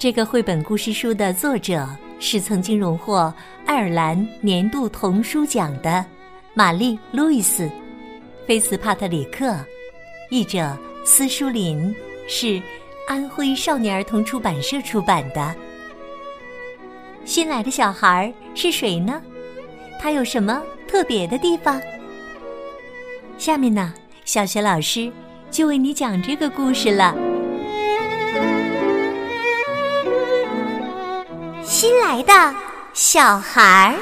这个绘本故事书的作者是曾经荣获爱尔兰年度童书奖的。玛丽·路易斯·菲茨帕特里克，译者司书林，是安徽少年儿童出版社出版的。新来的小孩是谁呢？他有什么特别的地方？下面呢，小学老师就为你讲这个故事了。新来的小孩儿。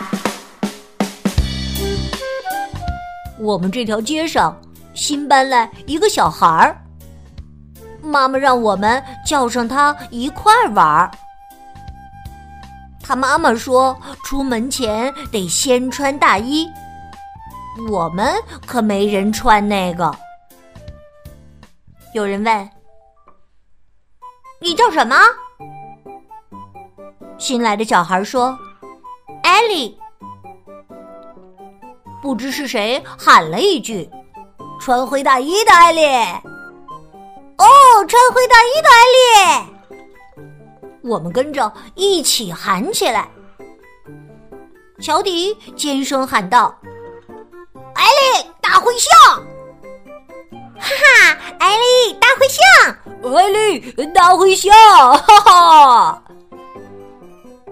我们这条街上新搬来一个小孩儿，妈妈让我们叫上他一块玩儿。他妈妈说，出门前得先穿大衣，我们可没人穿那个。有人问：“你叫什么？”新来的小孩说：“艾莉。”不知是谁喊了一句：“穿灰大衣的艾莉。”哦，穿灰大衣的艾莉，我们跟着一起喊起来。乔迪尖声喊道：“艾莉，大灰象！”哈哈，艾莉，大灰象！艾莉，大灰象！哈哈！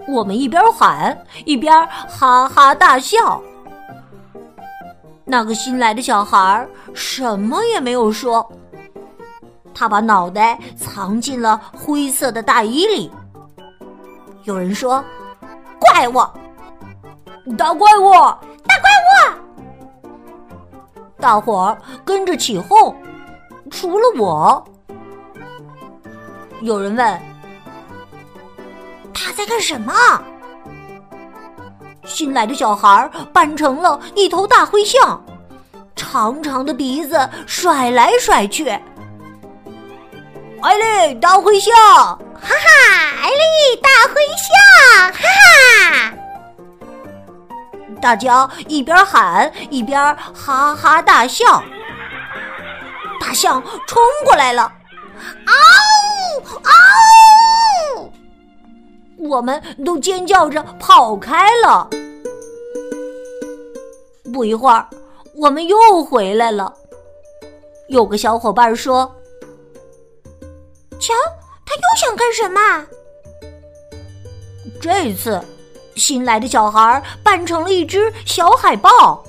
我们一边喊一边哈哈大笑。那个新来的小孩什么也没有说，他把脑袋藏进了灰色的大衣里。有人说：“怪物，大怪物，大怪物！”大伙儿跟着起哄，除了我。有人问：“他在干什么？”新来的小孩扮成了一头大灰象，长长的鼻子甩来甩去。艾丽，大灰象！哈哈，艾丽，大灰象！哈哈！大家一边喊一边哈哈大笑。大象冲过来了，嗷嗷！我们都尖叫着跑开了。不一会儿，我们又回来了。有个小伙伴说：“瞧，他又想干什么？”这次，新来的小孩扮成了一只小海豹，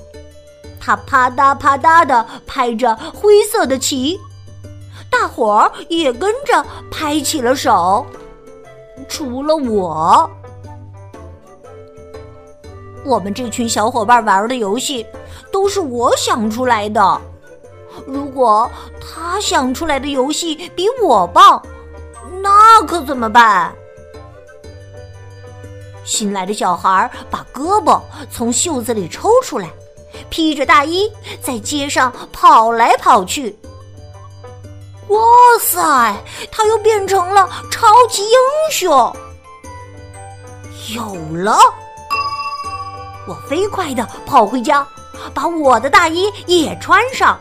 他啪嗒啪嗒的拍着灰色的旗，大伙儿也跟着拍起了手，除了我。我们这群小伙伴玩的游戏都是我想出来的。如果他想出来的游戏比我棒，那可怎么办？新来的小孩把胳膊从袖子里抽出来，披着大衣在街上跑来跑去。哇塞，他又变成了超级英雄！有了。我飞快的跑回家，把我的大衣也穿上，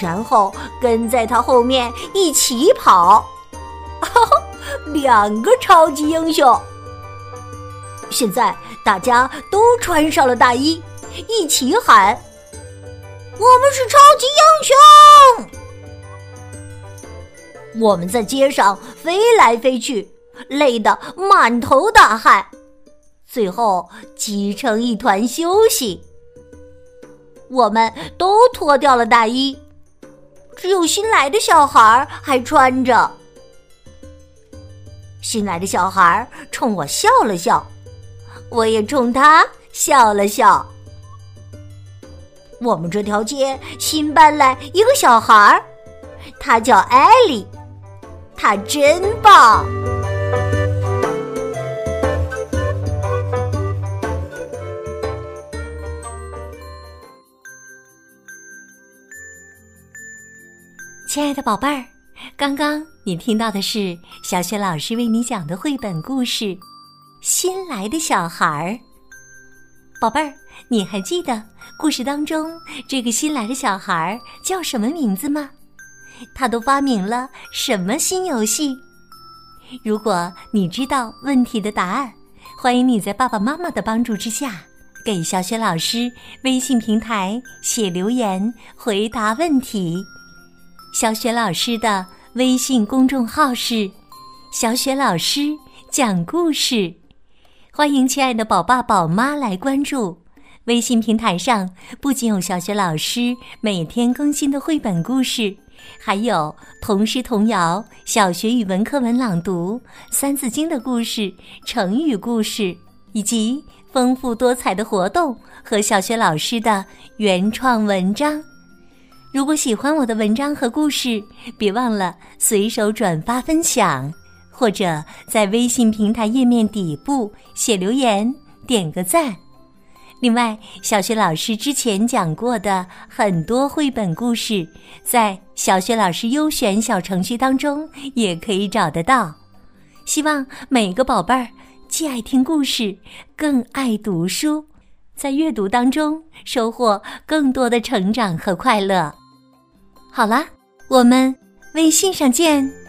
然后跟在他后面一起跑。两个超级英雄！现在大家都穿上了大衣，一起喊：“我们是超级英雄！”我们在街上飞来飞去，累得满头大汗。最后挤成一团休息。我们都脱掉了大衣，只有新来的小孩还穿着。新来的小孩冲我笑了笑，我也冲他笑了笑。我们这条街新搬来一个小孩，他叫艾丽。他真棒！亲爱的宝贝儿，刚刚你听到的是小雪老师为你讲的绘本故事《新来的小孩儿》。宝贝儿，你还记得故事当中这个新来的小孩叫什么名字吗？他都发明了什么新游戏？如果你知道问题的答案，欢迎你在爸爸妈妈的帮助之下，给小雪老师微信平台写留言回答问题。小雪老师的微信公众号是“小雪老师讲故事”，欢迎亲爱的宝爸宝妈来关注。微信平台上不仅有小雪老师每天更新的绘本故事，还有童诗童谣、小学语文课文朗读、三字经的故事、成语故事，以及丰富多彩的活动和小学老师的原创文章。如果喜欢我的文章和故事，别忘了随手转发分享，或者在微信平台页面底部写留言，点个赞。另外，小学老师之前讲过的很多绘本故事，在小学老师优选小程序当中也可以找得到。希望每个宝贝儿既爱听故事，更爱读书。在阅读当中收获更多的成长和快乐。好啦，我们微信上见。